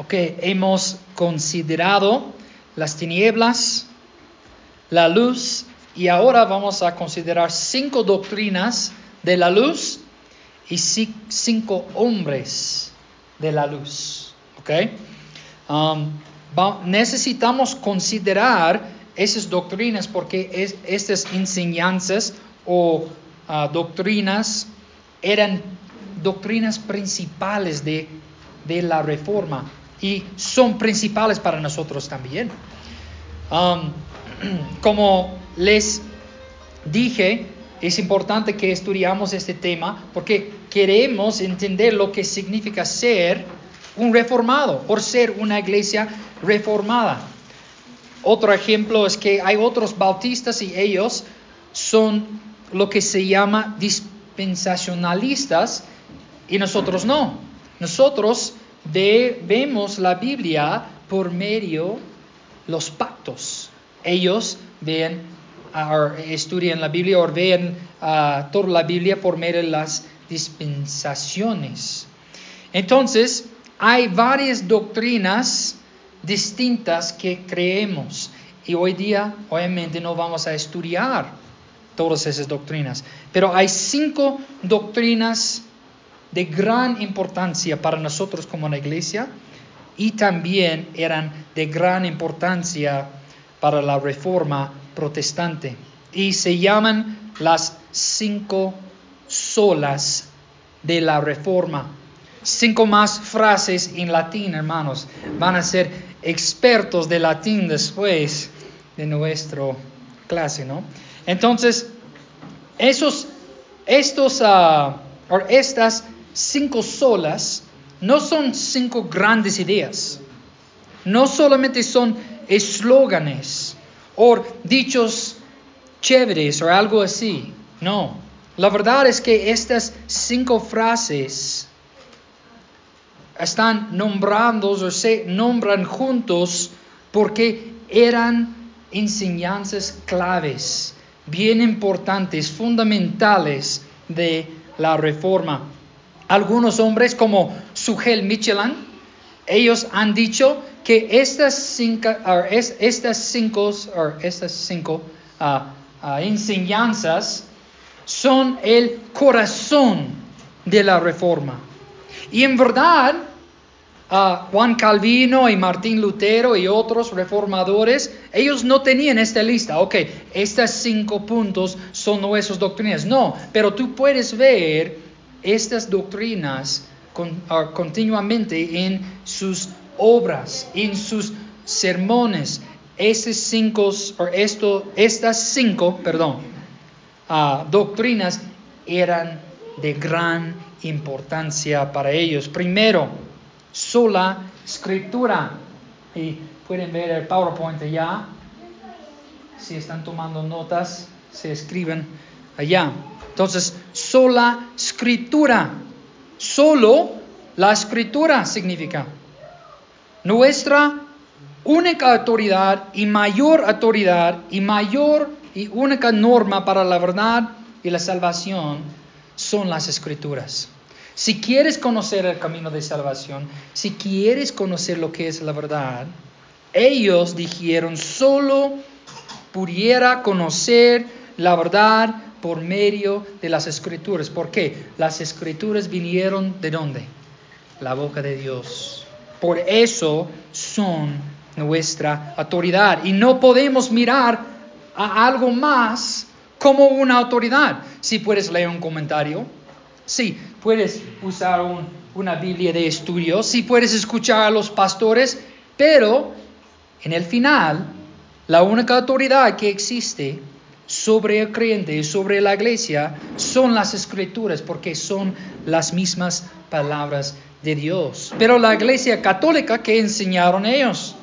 Ok, hemos considerado las tinieblas, la luz y ahora vamos a considerar cinco doctrinas de la luz y cinco hombres de la luz. ¿Ok? Um, necesitamos considerar esas doctrinas porque estas enseñanzas o ah, doctrinas eran doctrinas principales de, de, la reforma y son principales para nosotros también. Como les dije, es importante que estudiamos este tema porque queremos entender lo que significa ser un reformado, por ser una iglesia reformada. Otro ejemplo es que hay otros bautistas y ellos son lo que se llama dispensacionalistas y nosotros no. Nosotros vemos la Biblia por medio los pactos. Ellos ven, estudian la Biblia o ven uh, toda la Biblia por medio de las dispensaciones. Entonces, hay varias doctrinas distintas que creemos y hoy día obviamente no vamos a estudiar todas esas doctrinas, pero hay cinco doctrinas de gran importancia para nosotros como una iglesia y también eran de gran importancia para la reforma protestante. Y se llaman las cinco solas de la reforma. Cinco más frases en latín, hermanos. Van a ser expertos de latín después de nuestra clase, ¿no? Entonces, esos, estos, uh, estas cinco solas no son cinco grandes ideas. No solamente son eslóganes o dichos chéveres o algo así. No. La verdad es que estas cinco frases están nombrando o se nombran juntos porque eran enseñanzas claves, bien importantes, fundamentales de la reforma. Algunos hombres como Sugel Michelin, ellos han dicho que estas cinco, estas cinco, estas cinco ah, ah, enseñanzas son el corazón de la reforma. Y en verdad, Juan Calvino y Martín Lutero y otros reformadores, ellos no tenían esta lista. Ok, estos cinco puntos son nuestras doctrinas. No, pero tú puedes ver estas doctrinas ah, continuamente en sus obras, en sus sermones. Estos cinco, esto, estas cinco, perdón, uh, doctrinas eran de gran importancia para ellos. Primero, sola escritura. Y pueden ver el PowerPoint allá. Si están tomando notas, se escriben allá. Entonces, sola escritura. Solo la escritura significa nuestra única autoridad y mayor autoridad y mayor y única norma para la verdad y la salvación son las escrituras. Si quieres conocer el camino de salvación, si quieres conocer lo que es la verdad, ellos dijeron, solo pudiera conocer la verdad por medio de las escrituras. ¿Por qué? Las escrituras vinieron de dónde? La boca de Dios. Por eso son nuestra autoridad. Y no podemos mirar a algo más como una autoridad. Si puedes leer un comentario, Sí, puedes usar una Biblia de estudio, sí puedes escuchar a los pastores, pero en el final, la única autoridad que existe sobre el creyente y sobre la iglesia son las escrituras, porque son las mismas palabras de Dios. Pero la iglesia católica, ¿qué enseñaron ellos?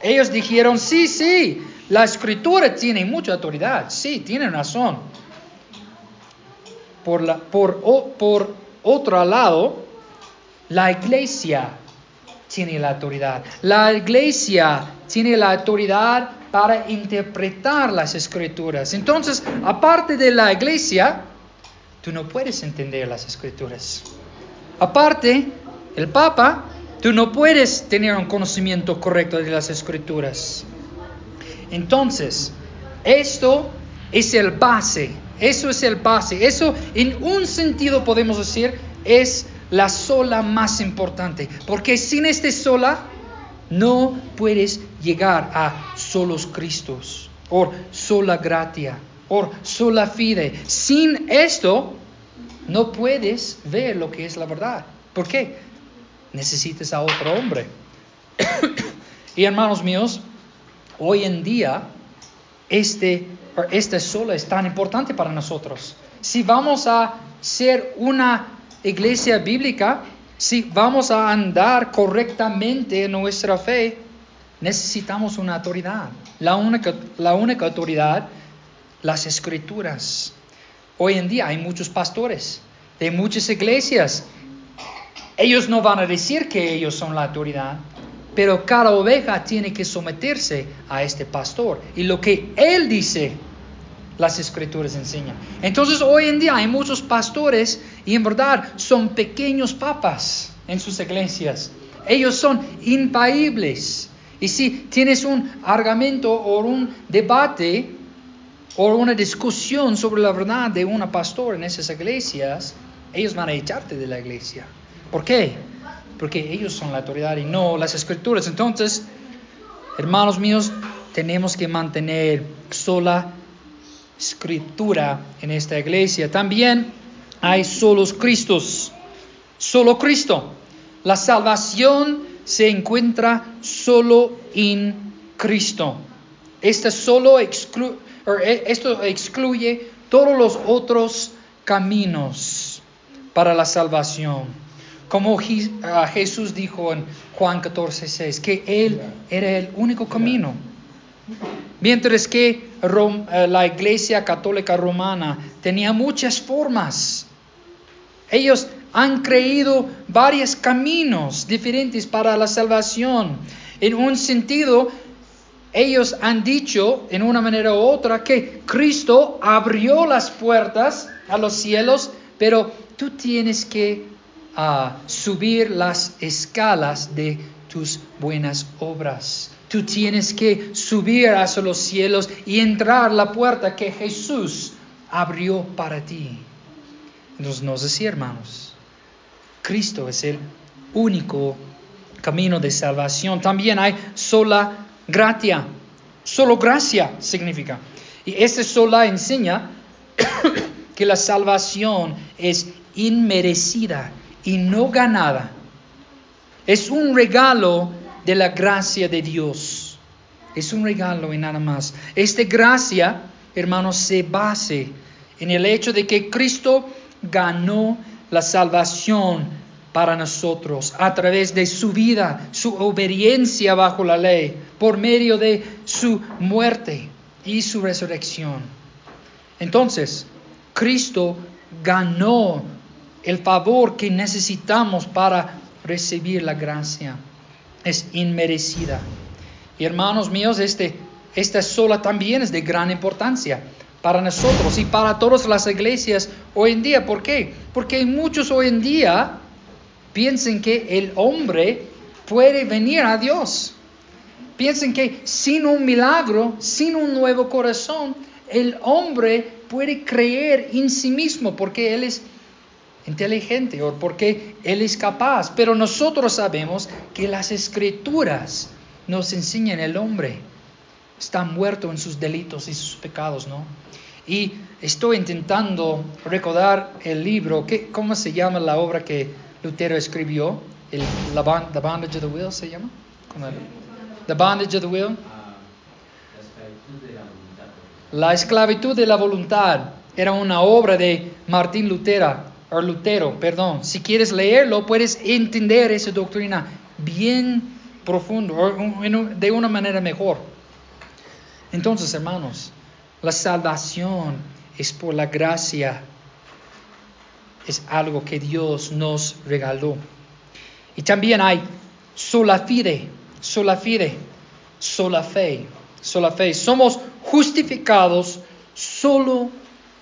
Ellos dijeron, sí, sí, la escritura tiene mucha autoridad, sí, tienen razón por, la, por, por otro lado, la iglesia tiene la autoridad. La iglesia tiene la autoridad para interpretar las escrituras. Entonces, aparte de la iglesia, tú no puedes entender las escrituras. Aparte, el Papa Tú no puedes tener un conocimiento correcto de las escrituras. Entonces, esto es el base, eso es el base, eso en un sentido podemos decir es la sola más importante, porque sin este sola no puedes llegar a solos Cristos, o sola gratia, o sola fide. Sin esto no puedes ver lo que es la verdad. ¿Por qué? Necesitas a otro hombre. y hermanos míos, hoy en día este, este solo es tan importante para nosotros. Si vamos a ser una iglesia bíblica, si vamos a andar correctamente en nuestra fe, necesitamos una autoridad. La única, la única autoridad, las escrituras. Hoy en día hay muchos pastores de muchas iglesias. Ellos no van a decir que ellos son la autoridad, pero cada oveja tiene que someterse a este pastor. Y lo que él dice, las escrituras enseñan. Entonces hoy en día hay muchos pastores y en verdad son pequeños papas en sus iglesias. Ellos son impaíbles. Y si tienes un argumento o un debate o una discusión sobre la verdad de una pastor en esas iglesias, ellos van a echarte de la iglesia. ¿Por qué? porque ellos son la autoridad y no las escrituras. Entonces, hermanos míos, tenemos que mantener sola escritura en esta iglesia. También hay solos Cristos, solo Cristo. La salvación se encuentra solo en Cristo. Este solo eh, esto excluye todos los otros caminos para la salvación como Jesús dijo en Juan 14, 6, que Él era el único camino. Mientras que eh, la Iglesia Católica Romana tenía muchas formas. Ellos han creído varios caminos diferentes para la salvación. En un sentido, ellos han dicho en una manera u otra que Cristo abrió las puertas a los cielos, pero tú tienes que a subir las escalas de tus buenas obras. Tú tienes que subir hacia los cielos y entrar la puerta que Jesús abrió para ti. Entonces, no es así, hermanos. Cristo es el único camino de salvación. También hay sola gratia. Solo gracia significa. Y esta sola enseña que la salvación es inmerecida y no ganada. Es un regalo de la gracia de Dios. Es un regalo y nada más. Esta gracia, hermanos, se base en el hecho de que Cristo ganó la salvación para nosotros a través de su vida, su obediencia bajo la ley, por medio de su muerte y su resurrección. Entonces, Cristo ganó el favor que necesitamos para recibir la gracia es inmerecida. Y hermanos míos, este, esta sola también es de gran importancia para nosotros y para todas las iglesias hoy en día. ¿Por qué? Porque muchos hoy en día piensan que el hombre puede venir a Dios. Piensan que sin un milagro, sin un nuevo corazón, el hombre puede creer en sí mismo porque él es inteligente o porque Él es capaz. Pero nosotros sabemos que las escrituras nos enseñan el hombre está muerto en sus delitos y sus pecados, ¿no? Y estoy intentando recordar el libro, ¿qué, ¿cómo se llama la obra que Lutero escribió? El, la The Bondage of the Will se llama? The Bondage of the Will. La esclavitud de la voluntad era una obra de Martín Lutero o Lutero, perdón. Si quieres leerlo, puedes entender esa doctrina bien profundo, o de una manera mejor. Entonces, hermanos, la salvación es por la gracia, es algo que Dios nos regaló. Y también hay sola fide, sola fide, sola fe, sola fe. Somos justificados solo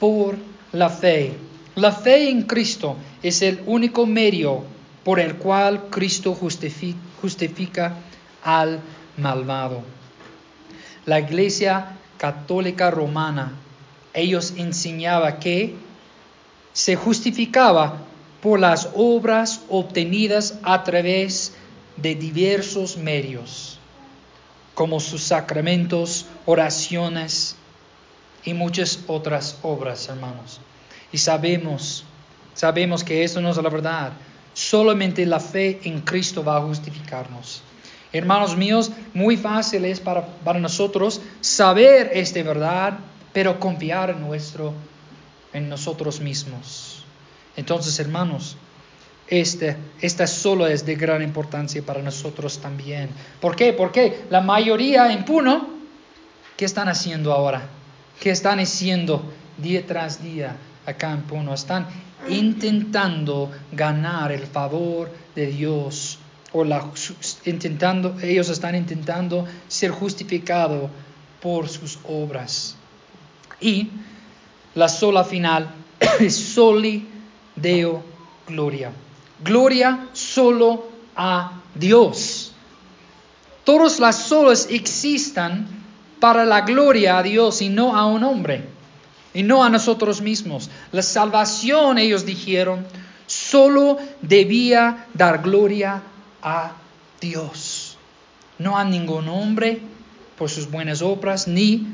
por la fe. La fe en Cristo es el único medio por el cual Cristo justifica al malvado. La iglesia católica romana, ellos enseñaban que se justificaba por las obras obtenidas a través de diversos medios, como sus sacramentos, oraciones y muchas otras obras, hermanos. Y sabemos, sabemos que eso no es la verdad. Solamente la fe en Cristo va a justificarnos. Hermanos míos, muy fácil es para, para nosotros saber esta verdad, pero confiar en, nuestro, en nosotros mismos. Entonces, hermanos, este, esta solo es de gran importancia para nosotros también. ¿Por qué? Porque la mayoría en Puno, ¿qué están haciendo ahora? ¿Qué están haciendo día tras día acá en Puno? Están intentando ganar el favor de Dios o la, intentando, ellos están intentando ser justificados por sus obras. Y la sola final es soli Deo gloria. Gloria solo a Dios. Todas las solas existan para la gloria a Dios y no a un hombre, y no a nosotros mismos. La salvación, ellos dijeron, solo debía dar gloria a Dios, no a ningún hombre por sus buenas obras, ni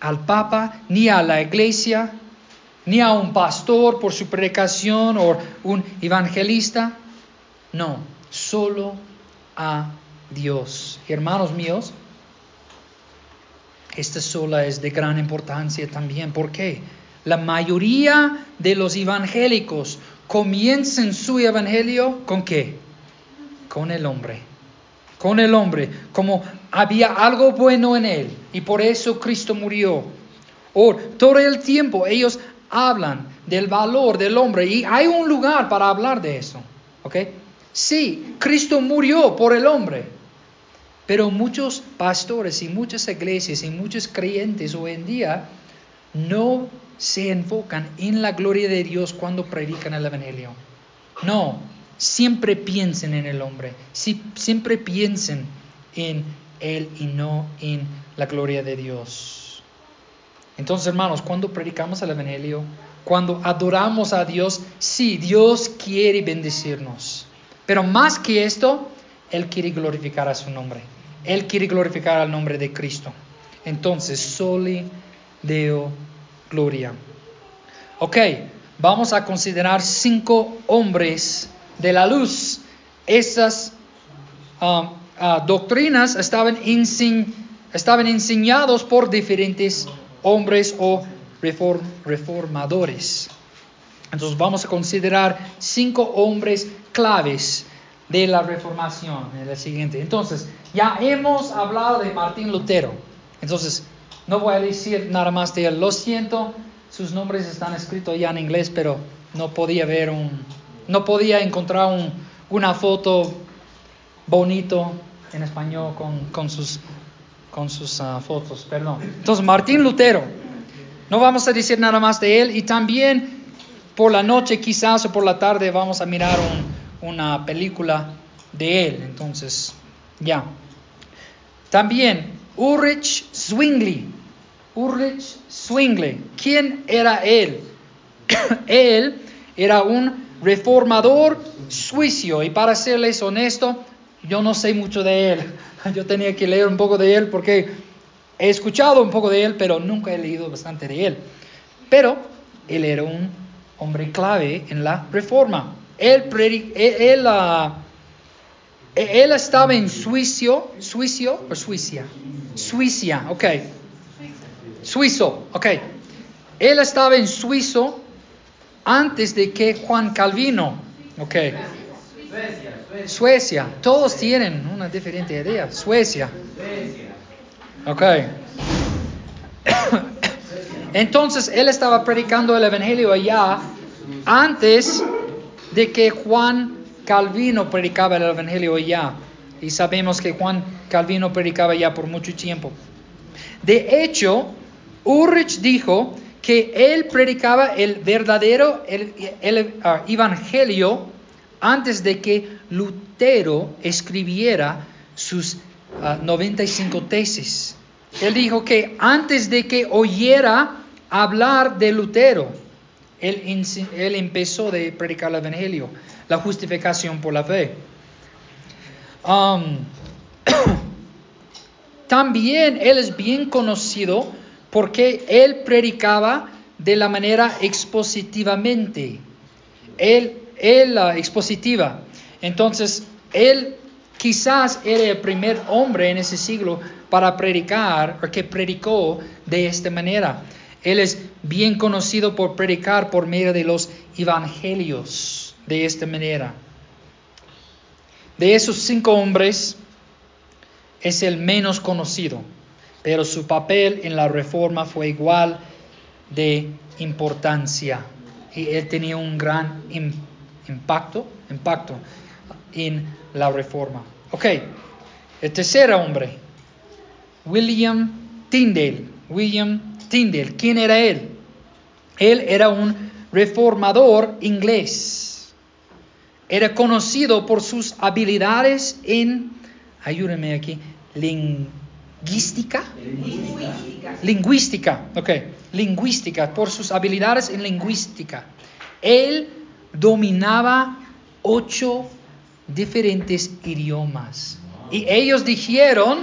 al Papa, ni a la iglesia, ni a un pastor por su predicación o un evangelista. No, solo a Dios. Hermanos míos, esta sola es de gran importancia también. ¿Por qué? La mayoría de los evangélicos comienzan su evangelio con qué? Con el hombre, con el hombre, como había algo bueno en él y por eso Cristo murió. O todo el tiempo ellos hablan del valor del hombre y hay un lugar para hablar de eso, ¿ok? Sí, Cristo murió por el hombre, pero muchos pastores y muchas iglesias y muchos creyentes hoy en día no se enfocan en la gloria de Dios cuando predican el Evangelio. No, siempre piensen en el hombre, siempre piensen en Él y no en la gloria de Dios. Entonces, hermanos, cuando predicamos el Evangelio, cuando adoramos a Dios, sí, Dios quiere bendecirnos. Pero más que esto, Él quiere glorificar a su nombre. Él quiere glorificar al nombre de Cristo. Entonces, soli Deo gloria. Ok, vamos a considerar cinco hombres de la luz. Esas um, uh, doctrinas estaban, enseñados por diferentes hombres o reformadores. Entonces vamos a considerar cinco hombres claves de la reformación en siguiente. Entonces, ya hemos hablado de Martín Lutero. Entonces, no voy a decir nada más de él. Lo siento, sus nombres están escritos ya en inglés, pero no podía ver un, no podía encontrar una foto bonito en español con, sus, con sus ah, fotos, perdón. Entonces, Martín Lutero, no vamos a decir nada más de él y también por la noche quizás o por la tarde vamos a mirar una película de él. Entonces, ya. También Ulrich Zwingli. Ulrich Zwingli. ¿Quién era él? él era un reformador suicio. Y para serles honesto, yo no sé mucho de él. Yo tenía que leer un poco de él porque he escuchado un poco de él, pero nunca he leído bastante de él. Pero él era un hombre clave en la reforma. Él, él, ah, él, estaba en Suicio, Suicio o Suiza, Suiza, ok. Suizo, ok. Él estaba en Suizo antes de que Juan Calvino, ok. Suecia, todos tienen una diferente idea. Suecia. Ok. Entonces él estaba predicando el Evangelio allá antes de que Juan Calvino predicaba el Evangelio allá. Y sabemos que Juan Calvino predicaba ya por mucho tiempo. De hecho, Ulrich dijo que él predicaba el verdadero el, ah, evangelio antes de que Lutero escribiera sus 95 ah, tesis. Él dijo que antes de que oyera hablar de Lutero, él, él empezó a predicar el Evangelio, la justificación por la fe. También él es bien conocido porque él predicaba de la manera expositivamente. Él, él expositiva. Entonces, él quizás era el primer hombre en ese siglo para predicar o que predicó de esta manera. Él es bien conocido por predicar por medio de los evangelios de esta manera. De esos cinco hombres es el menos conocido, pero su papel en la reforma fue igual de importancia y él tenía un gran impacto, impacto en la reforma. Ok, el tercer hombre, William Tyndale. William Tyndale, ¿quién era él? Él era un reformador inglés. Era conocido por sus habilidades en, ayúdenme aquí, lingüística. Lingüística. Lingüística, ok. Lingüística, por sus habilidades en lingüística. Él dominaba ocho diferentes idiomas. Y ellos dijeron,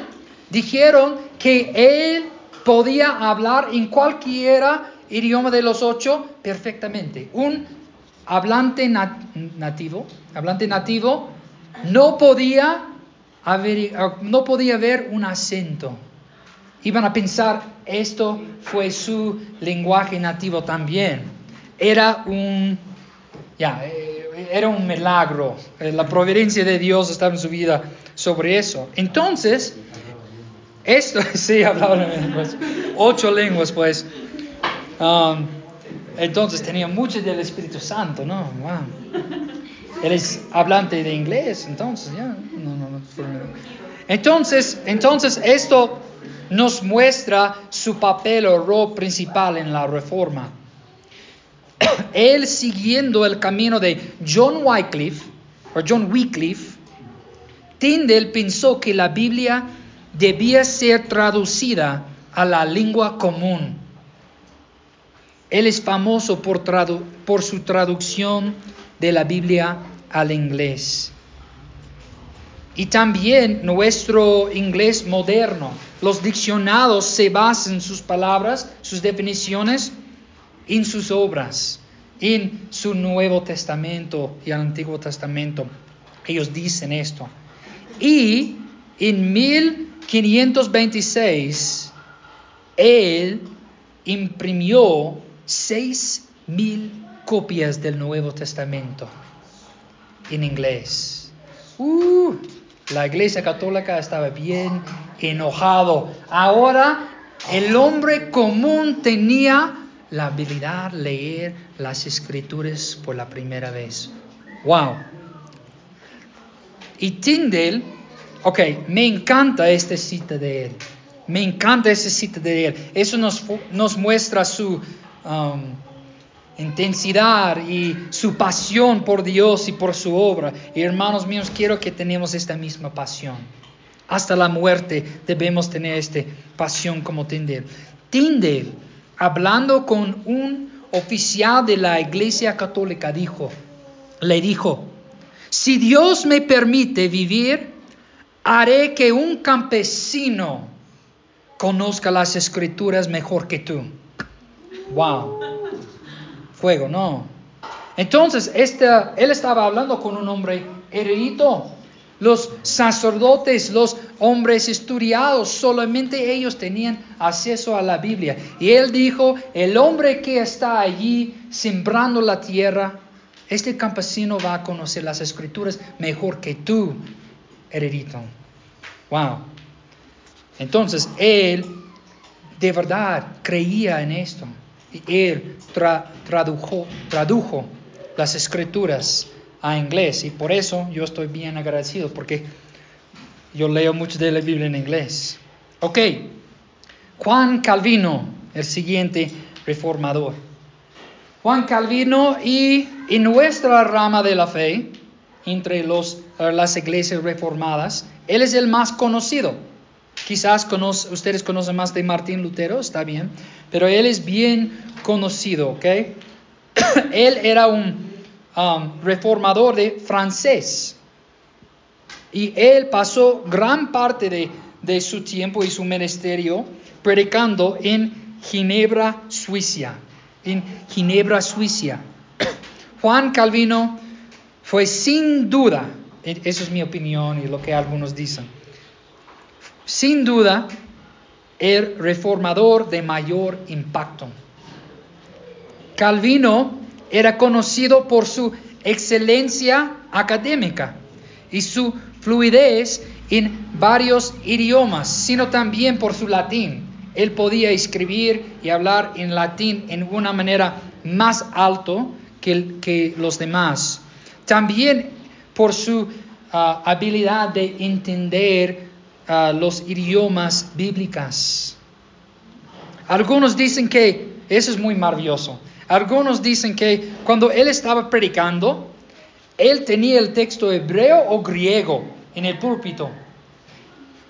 dijeron que él podía hablar en cualquiera idioma de los ocho perfectamente. Un hablante nativo, hablante nativo, no podía no podía ver un acento. Iban a pensar, esto fue su lenguaje nativo también. Era un, ya, eh, era un milagro. Eh, la providencia de Dios estaba en su vida sobre eso. Entonces, esto, sí, hablaban ocho lenguas, pues. Um, entonces tenía mucho del Espíritu Santo, ¿no? Wow. Él es hablante de inglés, entonces, ya. No, no, no. Entonces, entonces, esto nos muestra su papel o rol principal en la reforma. Él siguiendo el camino de John Wycliffe, o John Wycliffe, Tyndale pensó que la Biblia debía ser traducida a la lengua común. Él es famoso por, por su traducción de la Biblia al inglés. Y también nuestro inglés moderno. Los diccionados se basan sus palabras, sus definiciones, en sus obras, en su Nuevo Testamento y el Antiguo Testamento. Ellos dicen esto. Y en mil 526, él imprimió seis mil copias del Nuevo Testamento en inglés. Uh, la iglesia católica estaba bien enojado. Ahora el hombre común tenía la habilidad de leer las escrituras por la primera vez. Wow. Y Tyndale Ok, me encanta esta cita de él. Me encanta esta cita de él. Eso nos, nos muestra su um, intensidad y su pasión por Dios y por su obra. Y hermanos míos, quiero que tenemos esta misma pasión. Hasta la muerte debemos tener esta pasión como Tyndale. Tyndale, hablando con un oficial de la Iglesia Católica, dijo, le dijo, si Dios me permite vivir haré que un campesino conozca las escrituras mejor que tú. Wow. Fuego, no. Entonces, este, él estaba hablando con un hombre erudito. Los sacerdotes, los hombres estudiados, solamente ellos tenían acceso a la Biblia. Y él dijo, el hombre que está allí sembrando la tierra, este campesino va a conocer las escrituras mejor que tú, erudito. Wow. Entonces, él de verdad creía en esto. Él tradujo, tradujo las escrituras a inglés. Y por eso yo estoy bien agradecido, porque yo leo mucho de la Biblia en inglés. Ok. Juan Calvino, el siguiente reformador. Juan Calvino y en nuestra rama de la fe, entre los, eh, las iglesias reformadas. Él es el más conocido. Quizás ustedes conocen más de Martín Lutero, está bien, pero él es bien conocido, ¿ok? él era un um, reformador de francés y él pasó gran parte de, de su tiempo y su ministerio predicando en Ginebra, Suiza. En Ginebra, Suiza. Juan Calvino fue sin duda, e, esa es mi opinión y lo que algunos dicen, sin duda el reformador de mayor impacto. Calvino era conocido por su excelencia académica y su fluidez en varios idiomas, sino también por su latín. Él podía escribir y hablar en latín en una manera más alto que, los demás. También por su ah, habilidad de entender ah, los idiomas bíblicos. Algunos dicen que eso es muy maravilloso. Algunos dicen que cuando él estaba predicando, él tenía el texto hebreo o griego en el púlpito,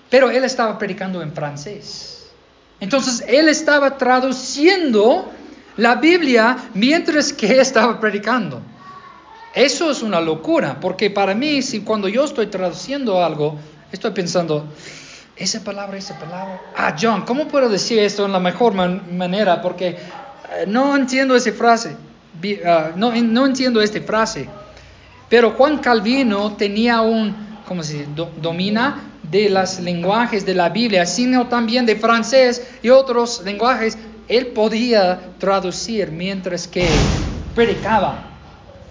pero él estaba predicando en francés. Entonces él estaba traduciendo la Biblia mientras que estaba predicando. Eso es una locura, porque para mí, si cuando yo estoy traduciendo algo, estoy pensando, esa palabra, esa palabra. Ah, John, ¿cómo puedo decir esto en la mejor manera? Porque no entiendo esa frase. Ah, no, entiendo esta frase. Pero Juan Calvino tenía un, ¿cómo domina de los lenguajes de la Biblia, sino también de francés y otros lenguajes. Él podía traducir mientras que predicaba.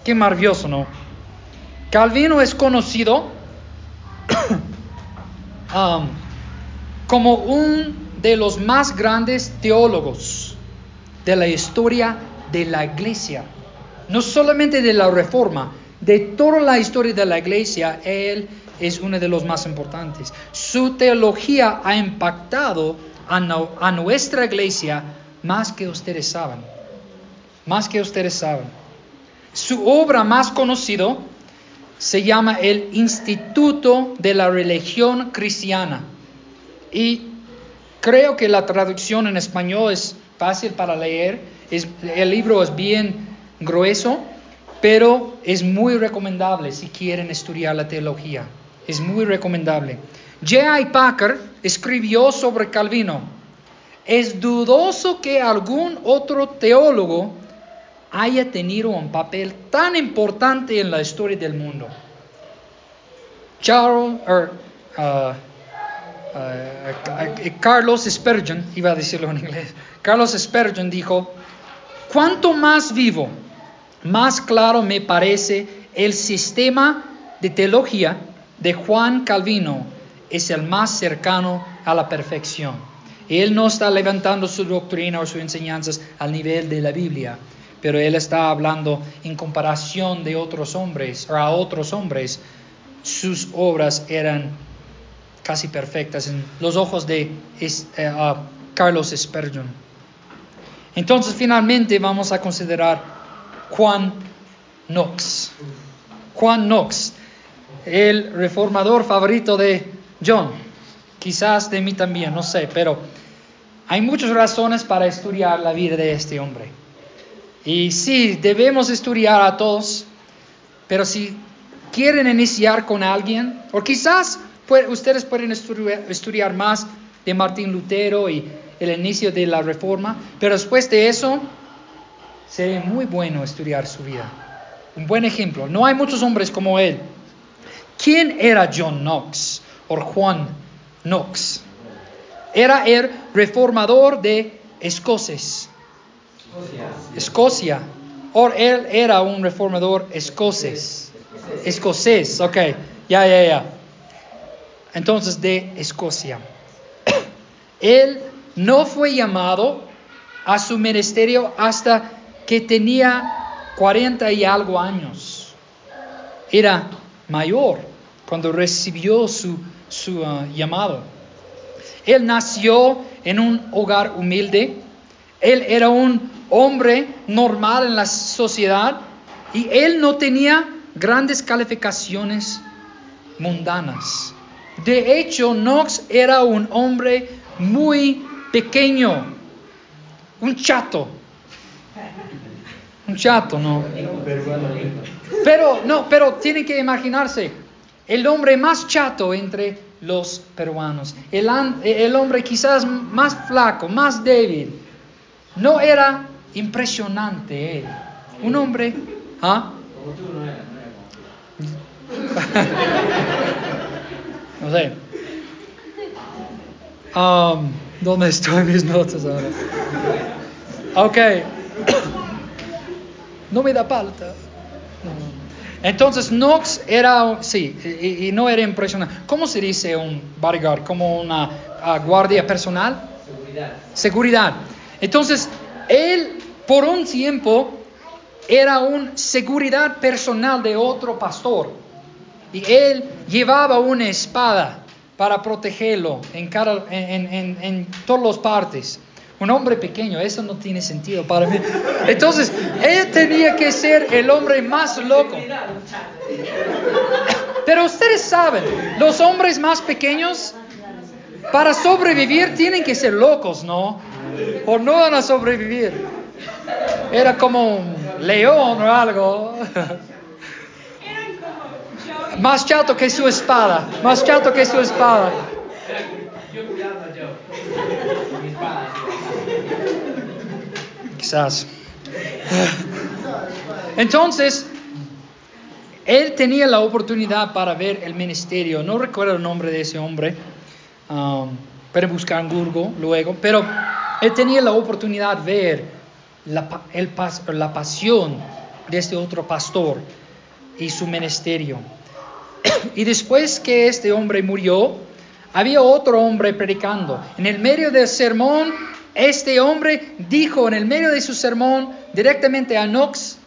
Qué maravilloso, ¿no? Calvino es conocido um, como un de los más grandes teólogos de la historia de la iglesia. No solamente de la reforma, de toda la historia de la iglesia, él es uno de los más importantes. Su teología ha impactado a, nuestra iglesia más que ustedes saben. Más que ustedes saben. Su obra más conocida se llama el Instituto de la Religión Cristiana. Y creo que la traducción en español es fácil para leer. El libro es bien grueso, pero es muy recomendable si quieren estudiar la teología. Es muy recomendable. J.I. Packer escribió sobre Calvino. Es dudoso que algún otro teólogo haya tenido un papel tan importante en la historia del mundo. Charles, er, uh, uh, Carlos Spurgeon, iba a decirlo en inglés, Carlos Spurgeon dijo, cuanto más vivo, más claro me parece el sistema de teología de Juan Calvino. Es el más cercano a la perfección. Él no está levantando su doctrina o sus enseñanzas al nivel de la Biblia, pero él está hablando en comparación de otros hombres, a otros hombres, sus obras eran casi perfectas en los ojos de eh, Carlos Spurgeon. Entonces finalmente vamos a considerar Juan Knox. Juan Knox, el reformador favorito de John, quizás de mí también, no sé, pero hay muchas razones para estudiar la vida de este hombre. Y sí, debemos estudiar a todos, pero si quieren iniciar con alguien, o quizás ustedes pueden estudiar, más de Martín Lutero y el inicio de la reforma, pero después de eso sería muy bueno estudiar su vida. Un buen ejemplo. No hay muchos hombres como él. ¿Quién era John Knox o Juan Knox? Era el reformador de escoces. Escocia. O él era un reformador escocés. Escocés, ok. Ya, ya, ya. Entonces, de Escocia. Él no fue llamado a su ministerio hasta que tenía 40 y algo años. Era mayor cuando recibió su, su uh, llamado. Él nació en un hogar humilde. Él era un hombre normal en la sociedad y él no tenía grandes calificaciones mundanas. De hecho, Knox era un hombre muy pequeño, un chato. Un chato, ¿no? Pero, no, pero tienen que imaginarse, el hombre más chato entre los peruanos, el, el hombre quizás más flaco, más débil, no era impresionante él. Un hombre, ¿ah? no sé. Um, ¿Dónde estoy mis notas ahora? Ok. No me da falta. Entonces Knox era, sí, y, no era impresionante. ¿Cómo se dice un bodyguard? ¿Como una ah, guardia personal? Seguridad. Seguridad. Entonces, él por un tiempo era un seguridad personal de otro pastor. Y él llevaba una espada para protegerlo en, cada, en, en, todas las partes. Un hombre pequeño, eso no tiene sentido para mí. Entonces, él tenía que ser el hombre más loco. Pero ustedes saben, los hombres más pequeños, para sobrevivir, tienen que ser locos, ¿no? O no van a sobrevivir. Era como un león o algo. Más chato que su espada. Más chato que su espada. Quizás. Entonces, él tenía la oportunidad para ver el ministerio. No recuerdo el nombre de ese hombre. Um, pero buscar en Google luego. Pero él tenía la oportunidad de ver la, el, la pasión de este otro pastor y su ministerio. Y después que este hombre murió, había otro hombre predicando. En el medio del sermón, este hombre dijo en el medio de su sermón directamente a Knox,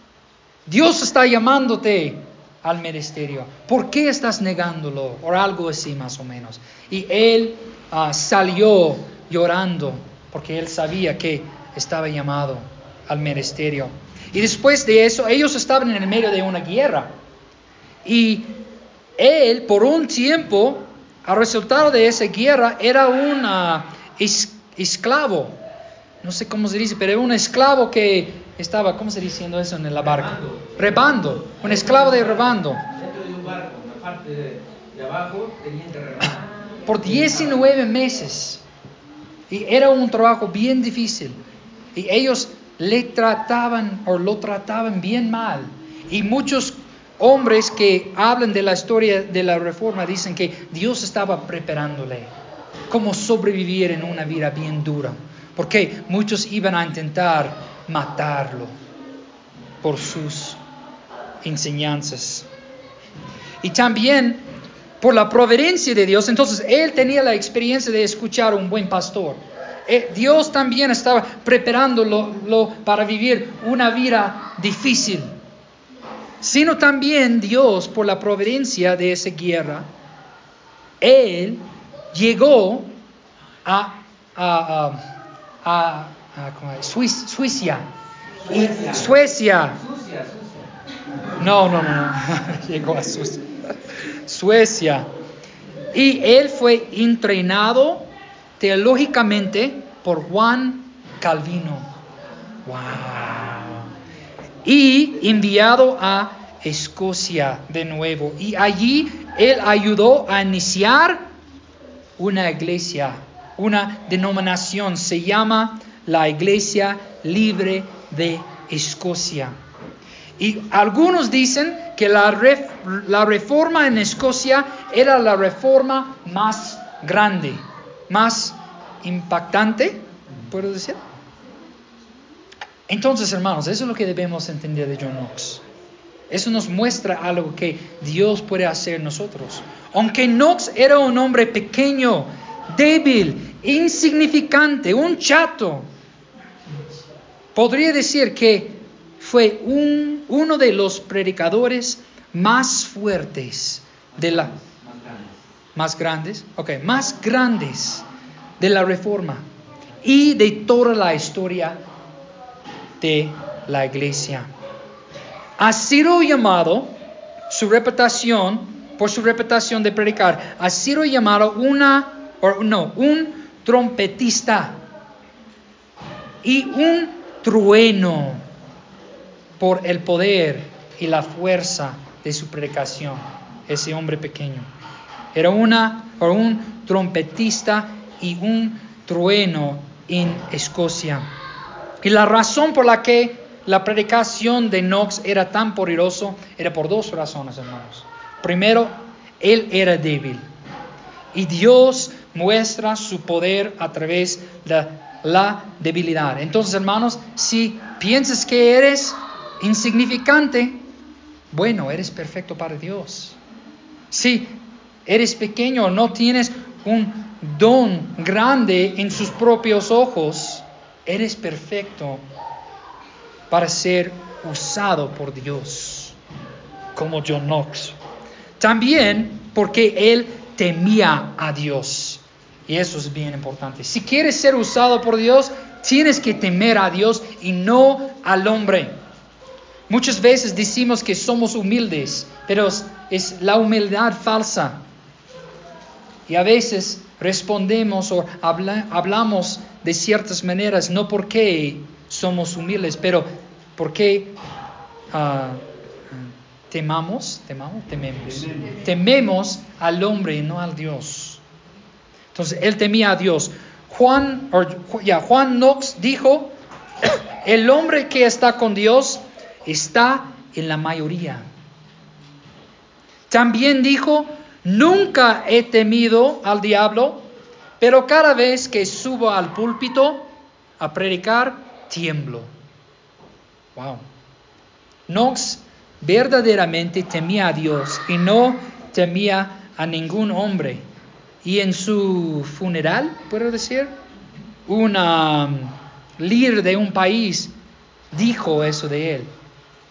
Dios está llamándote al ministerio. ¿Por qué estás negándolo? O algo así más o menos. Y él ah, salió llorando porque él sabía que estaba llamado al ministerio. Y después de eso, ellos estaban en el medio de una guerra. Y él, por un tiempo, al resultado de esa guerra, era un esclavo. No sé cómo se dice, pero era un esclavo que estaba, ¿cómo se diciendo eso en la barca? Rebando. Un esclavo de rebando. Dentro de un barco, la parte de, abajo, tenían que Por 19 meses. Y era un trabajo bien difícil. Y ellos le trataban o lo trataban bien mal. Y muchos hombres que hablan de la historia de la reforma dicen que Dios estaba preparándole cómo sobrevivir en una vida bien dura. Porque muchos iban a intentar matarlo por sus enseñanzas. Y también por la providencia de Dios, entonces él tenía la experiencia de escuchar a un buen pastor. Eh, Dios también estaba preparándolo para vivir una vida difícil, sino también Dios, por la providencia de esa guerra, Él llegó a, a, Suiza. Y Suecia. No, no, no, llegó a Suecia. Suecia. Y él fue entrenado teológicamente por Juan Calvino. Wow. Y enviado a Escocia de nuevo. Y allí él ayudó a iniciar una iglesia, una denominación. Se llama la Iglesia Libre de Escocia. Y algunos dicen que la, la reforma en Escocia era la reforma más grande, más impactante, ¿puedo decir? Entonces, hermanos, eso es lo que debemos entender de John Knox. Eso nos muestra algo que Dios puede hacer nosotros. Aunque Knox era un hombre pequeño, débil, insignificante, un chato, podría decir que fue un, uno de los predicadores más fuertes de la... Más grandes. Ok, más grandes de la reforma y de toda la historia de la iglesia. Ha sido llamado su reputación, por su reputación de predicar, ha sido llamado una, o no, un trompetista y un trueno por el poder y la fuerza de su predicación, ese hombre pequeño. Era una, o un trompetista y un trueno en Escocia. Y la razón por la que la predicación de Knox era tan poderoso era por dos razones, hermanos. Primero, él era débil. Y Dios muestra su poder a través de la debilidad. Entonces, hermanos, si piensas que eres insignificante, bueno, eres perfecto para Dios. Si eres pequeño, no tienes un don grande en sus propios ojos, eres perfecto para ser usado por Dios, como John Knox. También porque él temía a Dios. Y eso es bien importante. Si quieres ser usado por Dios, tienes que temer a Dios y no al hombre. Muchas veces decimos que somos humildes, pero es la humildad falsa. Y a veces respondemos o hablamos de ciertas maneras, no porque somos humildes, pero porque ah, temamos, temamos, tememos, tememos al hombre y no al Dios. Entonces, él temía a Dios. Juan, Juan Knox dijo, el hombre que está con Dios está en la mayoría. También dijo, nunca he temido al diablo, pero cada vez que subo al púlpito a predicar, tiemblo. Wow. Knox verdaderamente temía a Dios y no temía a ningún hombre. Y en su funeral, puedo decir, un um, líder de un país dijo eso de él.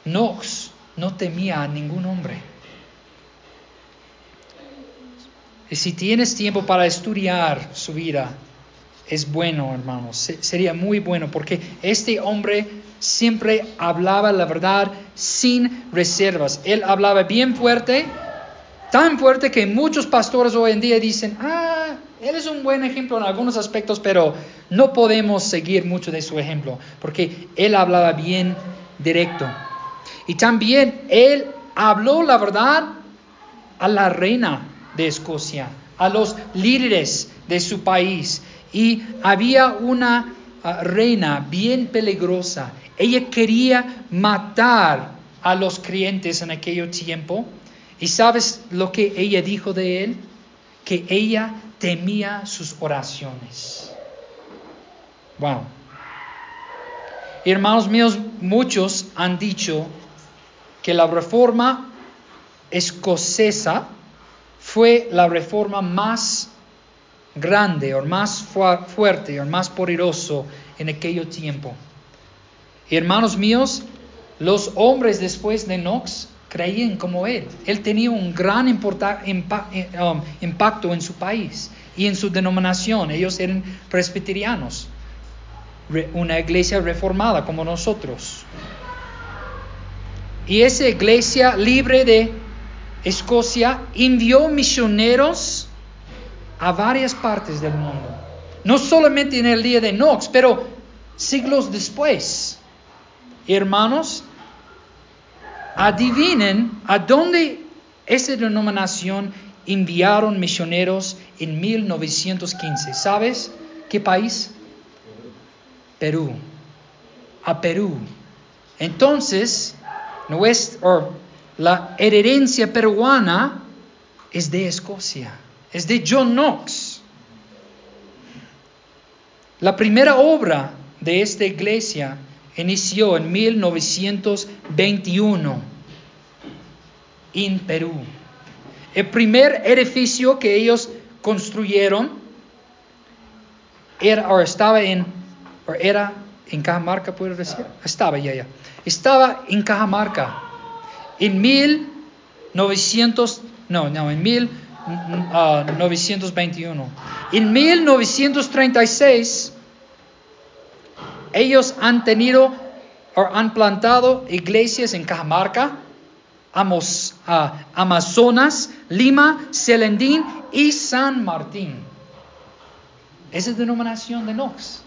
Knox no temía a ningún hombre. Y si tienes tiempo para estudiar su vida, es bueno, hermanos, sería muy bueno, porque este hombre siempre hablaba la verdad sin reservas. Él hablaba bien fuerte, tan fuerte que muchos pastores hoy en día dicen, ah, él es un buen ejemplo en algunos aspectos, pero no podemos seguir mucho de su ejemplo, porque él hablaba bien directo. Y también él habló la verdad a la reina de Escocia, a los líderes de su país. Y había una ah, reina bien peligrosa. Ella quería matar a los creyentes en aquel tiempo. ¿Y sabes lo que ella dijo de él? Que ella temía sus oraciones. Wow. Hermanos míos, muchos han dicho que la reforma escocesa fue la reforma más grande o más fuerte o más poderoso en aquel tiempo. hermanos míos, los hombres después de Knox creían como él. Él tenía un gran eh, um, impacto en su país y en su denominación. Ellos eran presbiterianos, una iglesia reformada como nosotros. Y esa iglesia libre de Escocia envió misioneros a varias partes del mundo. No solamente en el día de Knox, pero siglos después. Hermanos, adivinen a dónde esa denominación enviaron misioneros en 1915. ¿Sabes qué país? Perú. A Perú. Entonces, la herencia peruana es de Escocia, es de John Knox. La primera obra de esta iglesia inició en 1921 en Perú. El primer edificio que ellos construyeron era, o estaba en, o era en Cajamarca, puedo decir, estaba ya, ya estaba en Cajamarca. En 1900, no, no, en 1921. En 1936, ellos han tenido o han plantado iglesias en Cajamarca, Amos, Amazonas, Lima, Celendín y San Martín. Esa es la denominación de Knox.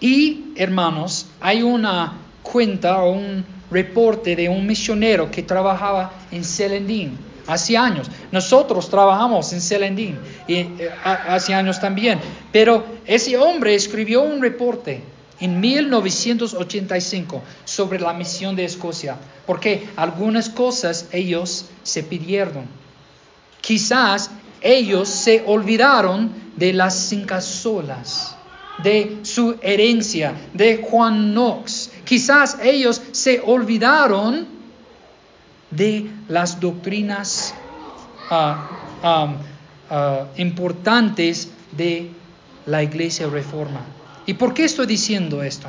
Y, hermanos, hay una cuenta o un reporte de un misionero que trabajaba en Celendín hace años. Nosotros trabajamos en Celendín y eh, hace años también. Pero ese hombre escribió un reporte en 1985 sobre la misión de Escocia, porque algunas cosas ellos se pidieron. Quizás ellos se olvidaron de las cinco solas, de su herencia, de Juan Knox. Quizás ellos se olvidaron de las doctrinas ah, ah, ah, importantes de la iglesia reforma. ¿Y por qué estoy diciendo esto?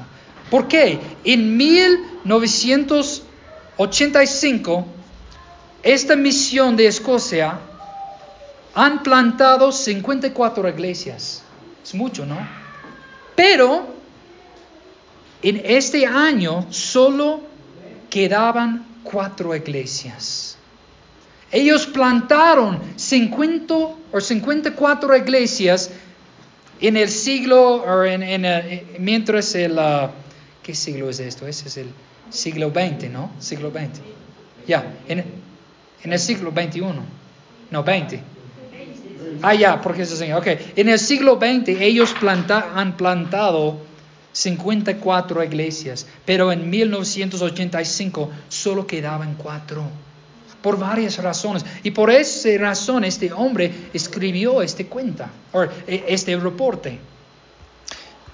Porque en 1985 esta misión de Escocia han plantado 54 iglesias. Es mucho, ¿no? Pero en este año solo quedaban cuatro iglesias. Ellos plantaron 50 o 54 iglesias en el siglo, o en, eh, mientras el, uh, ¿qué siglo es esto? Ese es el siglo XX, ¿no? Siglo XX. Ya, en, el siglo XXI. No, 20. Ah, ya, porque es así. Ok, en el siglo XX ellos han plantado 54 iglesias, pero en 1985 solo quedaban cuatro. Por varias razones. Y por esa razón este hombre escribió este cuenta, o e, este reporte.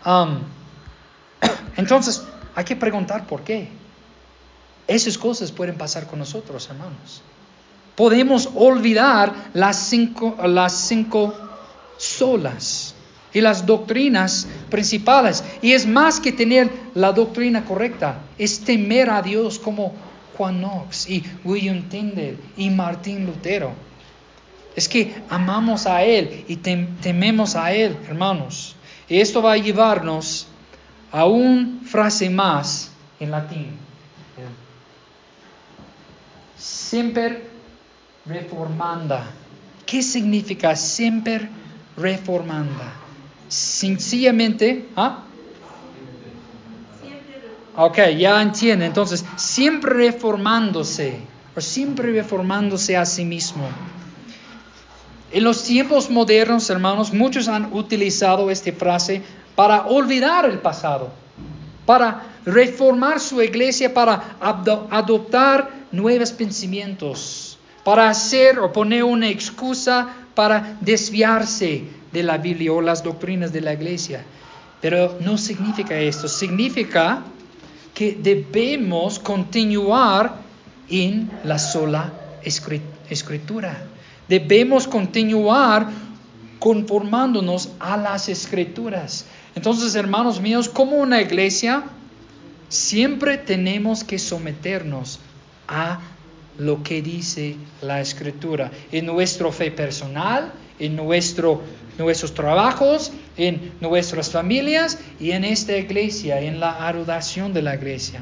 Um, entonces, hay que preguntar por qué. Esas cosas pueden pasar con nosotros, hermanos. Podemos olvidar las cinco, las cinco solas y las doctrinas principales. Y es más que tener la doctrina correcta, es temer a Dios como Juan Knox y William Tyndale y Martín Lutero. Es que amamos a Él y tememos a Él, hermanos. Y esto va a llevarnos a una frase más en latín. Siempre reformanda. ¿Qué significa siempre reformanda? sencillamente, ¿ah? Ok, ya entiende. Entonces, siempre reformándose, o siempre reformándose a sí mismo. En los tiempos modernos, hermanos, muchos han utilizado esta frase para olvidar el pasado, para reformar su iglesia, para adoptar nuevos pensamientos, para hacer o poner una excusa para desviarse de la Biblia o las doctrinas de la iglesia. Pero no significa esto, significa que debemos continuar en la sola escritura. Debemos continuar conformándonos a las escrituras. Entonces, hermanos míos, como una iglesia, siempre tenemos que someternos a lo que dice la escritura en nuestra fe personal, en nuestro, nuestros trabajos, en nuestras familias y en esta iglesia, en la adoración de la iglesia.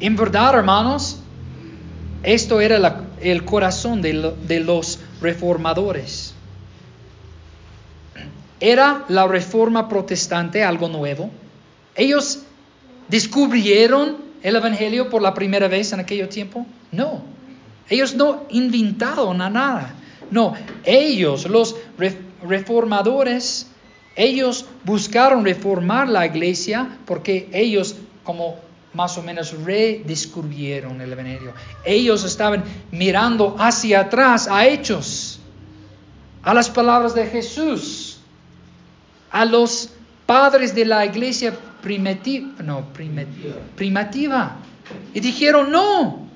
En verdad, hermanos, esto era el corazón de los reformadores. ¿Era la reforma protestante algo nuevo? Ellos descubrieron el Evangelio por la primera vez en aquel tiempo? No. Ellos no inventaron nada. No, ellos, los reformadores, ellos buscaron reformar la iglesia porque ellos como más o menos redescubrieron el Evangelio. Ellos estaban mirando hacia atrás a hechos, a las palabras de Jesús, a los padres de la iglesia primitiva, no, primitiva. Y dijeron, no,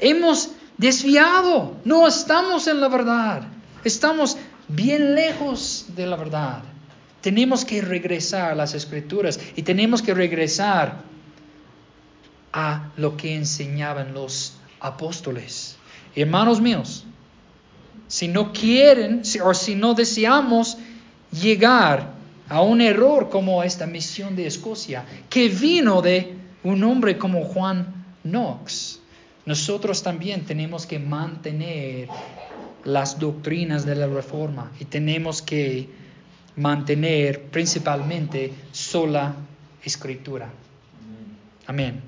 hemos desviado, no estamos en la verdad, estamos bien lejos de la verdad. Tenemos que regresar a las escrituras y tenemos que regresar a lo que enseñaban los apóstoles. Hermanos míos, si no quieren o si no deseamos llegar a un error como esta misión de Escocia, que vino de un hombre como Juan Knox. Nosotros también tenemos que mantener las doctrinas de la reforma y tenemos que mantener principalmente sola escritura. Amén.